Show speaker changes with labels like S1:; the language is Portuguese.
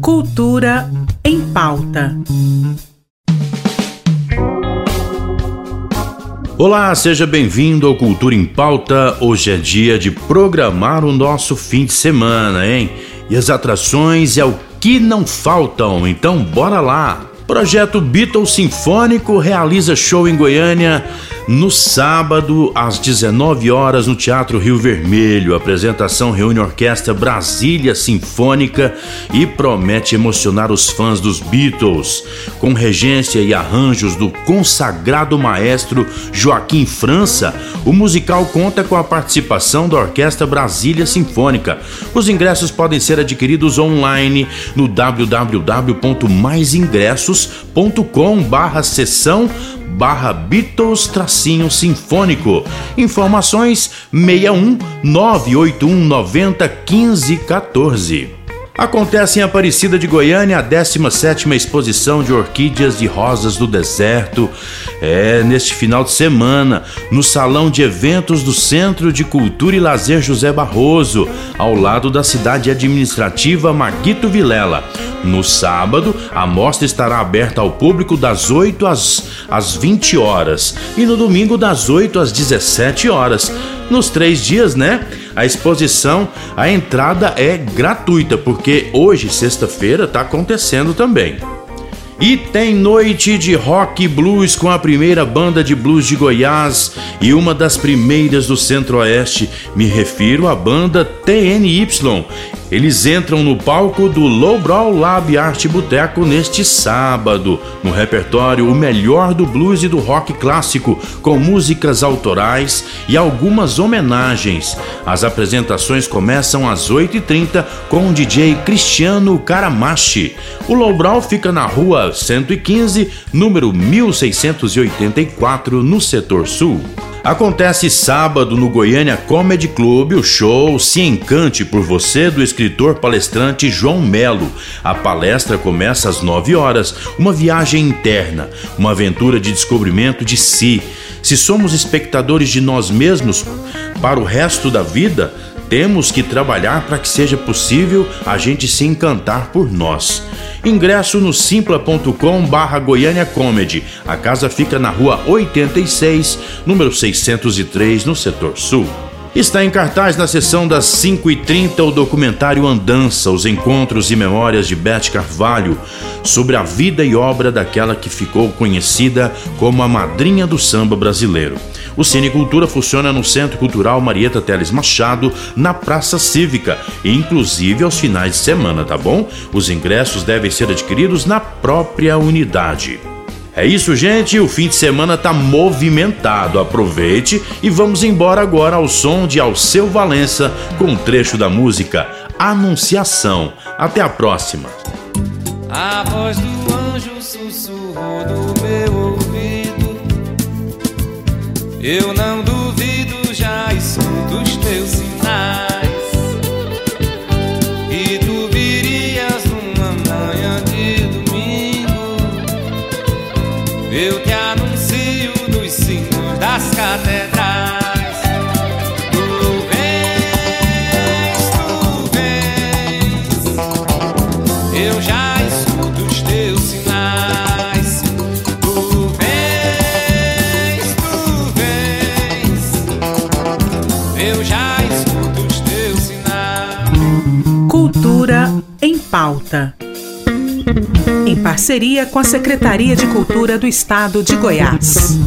S1: Cultura em pauta.
S2: Olá, seja bem-vindo ao Cultura em Pauta. Hoje é dia de programar o nosso fim de semana, hein? E as atrações é o que não faltam, então bora lá! Projeto Beatles Sinfônico realiza show em Goiânia no sábado, às 19 horas, no Teatro Rio Vermelho. A apresentação reúne a Orquestra Brasília Sinfônica e promete emocionar os fãs dos Beatles. Com regência e arranjos do consagrado maestro Joaquim França, o musical conta com a participação da Orquestra Brasília Sinfônica. Os ingressos podem ser adquiridos online no www.maisingressos.com/sessão barra Beatles tracinho sinfônico. Informações 61 981 90 15 14. Acontece em Aparecida de Goiânia a 17ª exposição de orquídeas de rosas do deserto. É neste final de semana, no Salão de Eventos do Centro de Cultura e Lazer José Barroso, ao lado da cidade administrativa Maguito Vilela. No sábado, a mostra estará aberta ao público das 8 às, às 20 horas e no domingo das 8 às 17 horas. Nos três dias, né? A exposição, a entrada é gratuita, porque hoje, sexta-feira, está acontecendo também. E tem noite de rock e blues com a primeira banda de blues de Goiás e uma das primeiras do Centro-Oeste. Me refiro à banda TNY. Eles entram no palco do Lowbrow Lab Arte Boteco neste sábado. No repertório, o melhor do blues e do rock clássico, com músicas autorais e algumas homenagens. As apresentações começam às 8h30 com o DJ Cristiano Caramachi. O Lowbrow fica na rua 115, número 1684, no setor sul. Acontece sábado no Goiânia Comedy Club o show Se Encante por Você do escritor palestrante João Melo. A palestra começa às 9 horas, uma viagem interna, uma aventura de descobrimento de si. Se somos espectadores de nós mesmos para o resto da vida, temos que trabalhar para que seja possível a gente se encantar por nós. Ingresso no simpla.com barra Goiânia Comedy. A casa fica na rua 86, número 603, no setor sul. Está em cartaz na sessão das 5h30 o documentário Andança, os encontros e memórias de Beth Carvalho sobre a vida e obra daquela que ficou conhecida como a madrinha do samba brasileiro. O Cine Cultura funciona no Centro Cultural Marieta Teles Machado, na Praça Cívica, inclusive aos finais de semana, tá bom? Os ingressos devem ser adquiridos na própria unidade. É isso, gente. O fim de semana tá movimentado. Aproveite e vamos embora agora ao som de Alceu Valença com um trecho da música Anunciação. Até a próxima.
S3: A voz do anjo sussurrou no meu. Eu não duvido, já escuto os teus sinais. Eu te anuncio nos sinos das catedrais. Eu já escuto os teus sinais.
S1: Cultura em pauta em parceria com a Secretaria de Cultura do Estado de Goiás.